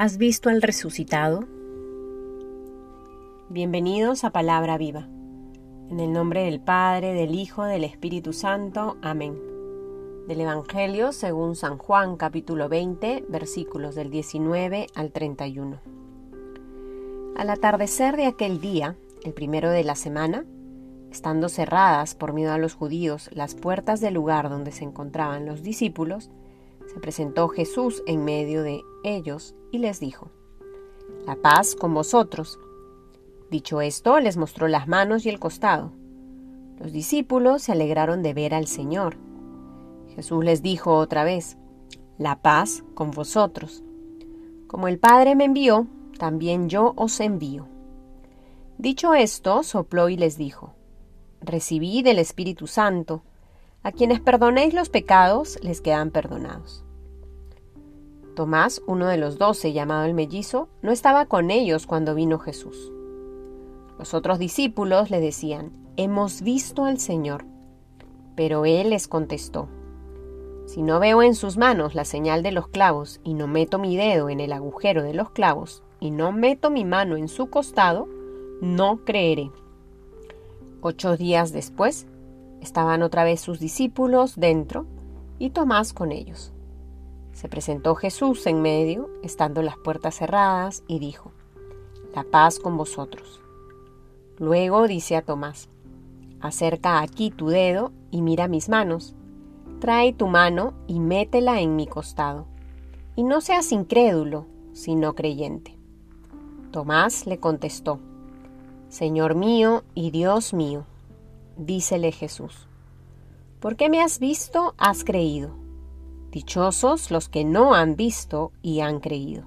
¿Has visto al resucitado? Bienvenidos a Palabra Viva. En el nombre del Padre, del Hijo, del Espíritu Santo. Amén. Del Evangelio según San Juan capítulo 20 versículos del 19 al 31. Al atardecer de aquel día, el primero de la semana, estando cerradas por miedo a los judíos las puertas del lugar donde se encontraban los discípulos, se presentó Jesús en medio de ellos y les dijo, La paz con vosotros. Dicho esto, les mostró las manos y el costado. Los discípulos se alegraron de ver al Señor. Jesús les dijo otra vez, La paz con vosotros. Como el Padre me envió, también yo os envío. Dicho esto, sopló y les dijo, Recibid el Espíritu Santo. A quienes perdonéis los pecados les quedan perdonados. Tomás, uno de los doce, llamado el mellizo, no estaba con ellos cuando vino Jesús. Los otros discípulos le decían, Hemos visto al Señor. Pero él les contestó, Si no veo en sus manos la señal de los clavos y no meto mi dedo en el agujero de los clavos y no meto mi mano en su costado, no creeré. Ocho días después, Estaban otra vez sus discípulos dentro y Tomás con ellos. Se presentó Jesús en medio, estando las puertas cerradas, y dijo, La paz con vosotros. Luego dice a Tomás, Acerca aquí tu dedo y mira mis manos. Trae tu mano y métela en mi costado. Y no seas incrédulo, sino creyente. Tomás le contestó, Señor mío y Dios mío dícele Jesús. ¿Por qué me has visto, has creído? Dichosos los que no han visto y han creído.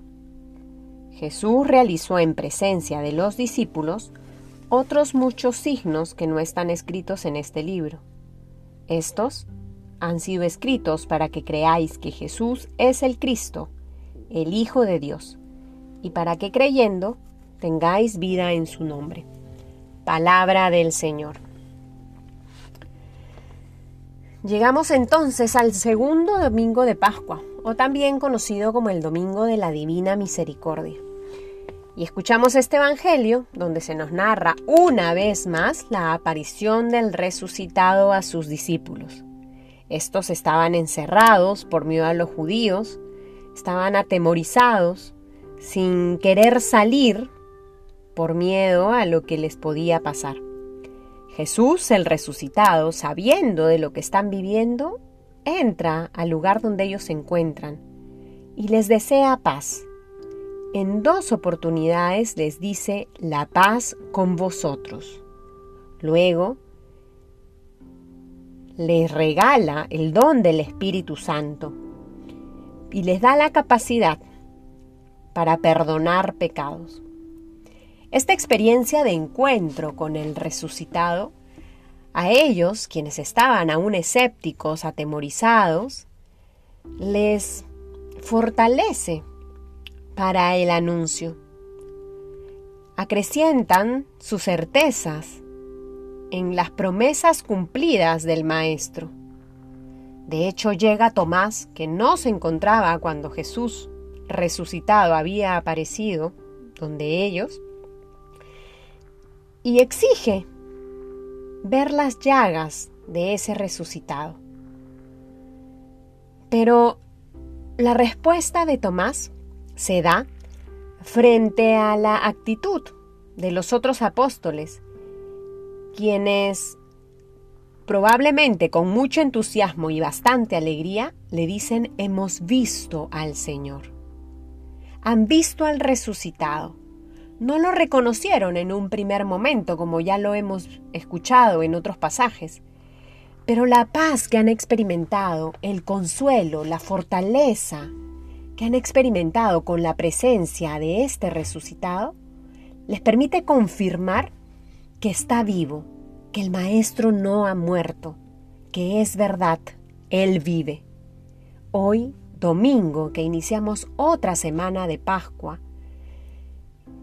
Jesús realizó en presencia de los discípulos otros muchos signos que no están escritos en este libro. Estos han sido escritos para que creáis que Jesús es el Cristo, el Hijo de Dios, y para que creyendo tengáis vida en su nombre. Palabra del Señor. Llegamos entonces al segundo domingo de Pascua, o también conocido como el Domingo de la Divina Misericordia. Y escuchamos este Evangelio donde se nos narra una vez más la aparición del resucitado a sus discípulos. Estos estaban encerrados por miedo a los judíos, estaban atemorizados, sin querer salir por miedo a lo que les podía pasar. Jesús, el resucitado, sabiendo de lo que están viviendo, entra al lugar donde ellos se encuentran y les desea paz. En dos oportunidades les dice la paz con vosotros. Luego les regala el don del Espíritu Santo y les da la capacidad para perdonar pecados. Esta experiencia de encuentro con el resucitado, a ellos, quienes estaban aún escépticos, atemorizados, les fortalece para el anuncio. Acrecientan sus certezas en las promesas cumplidas del Maestro. De hecho, llega Tomás, que no se encontraba cuando Jesús resucitado había aparecido donde ellos, y exige ver las llagas de ese resucitado. Pero la respuesta de Tomás se da frente a la actitud de los otros apóstoles, quienes probablemente con mucho entusiasmo y bastante alegría le dicen hemos visto al Señor. Han visto al resucitado no lo reconocieron en un primer momento, como ya lo hemos escuchado en otros pasajes. Pero la paz que han experimentado, el consuelo, la fortaleza que han experimentado con la presencia de este resucitado, les permite confirmar que está vivo, que el Maestro no ha muerto, que es verdad, Él vive. Hoy, domingo, que iniciamos otra semana de Pascua,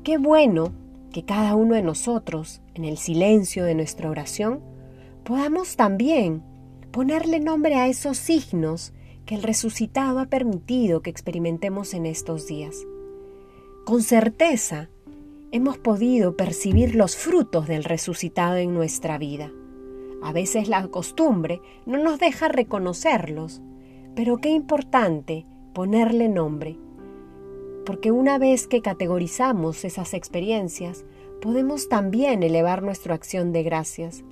Qué bueno que cada uno de nosotros, en el silencio de nuestra oración, podamos también ponerle nombre a esos signos que el resucitado ha permitido que experimentemos en estos días. con certeza hemos podido percibir los frutos del resucitado en nuestra vida. A veces la costumbre no nos deja reconocerlos, pero qué importante ponerle nombre, porque una vez que categorizamos esas experiencias, podemos también elevar nuestra acción de gracias.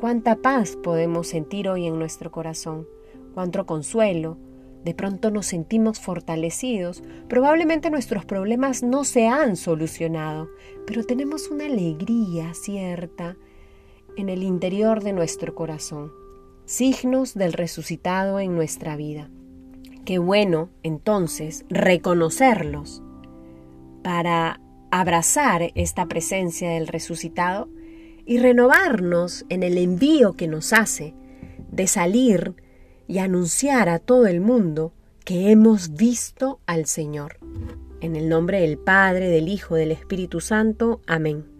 Cuánta paz podemos sentir hoy en nuestro corazón, cuánto consuelo, de pronto nos sentimos fortalecidos, probablemente nuestros problemas no se han solucionado, pero tenemos una alegría cierta en el interior de nuestro corazón, signos del resucitado en nuestra vida. Qué bueno, entonces, reconocerlos para abrazar esta presencia del resucitado y renovarnos en el envío que nos hace de salir y anunciar a todo el mundo que hemos visto al Señor. En el nombre del Padre, del Hijo, del Espíritu Santo. Amén.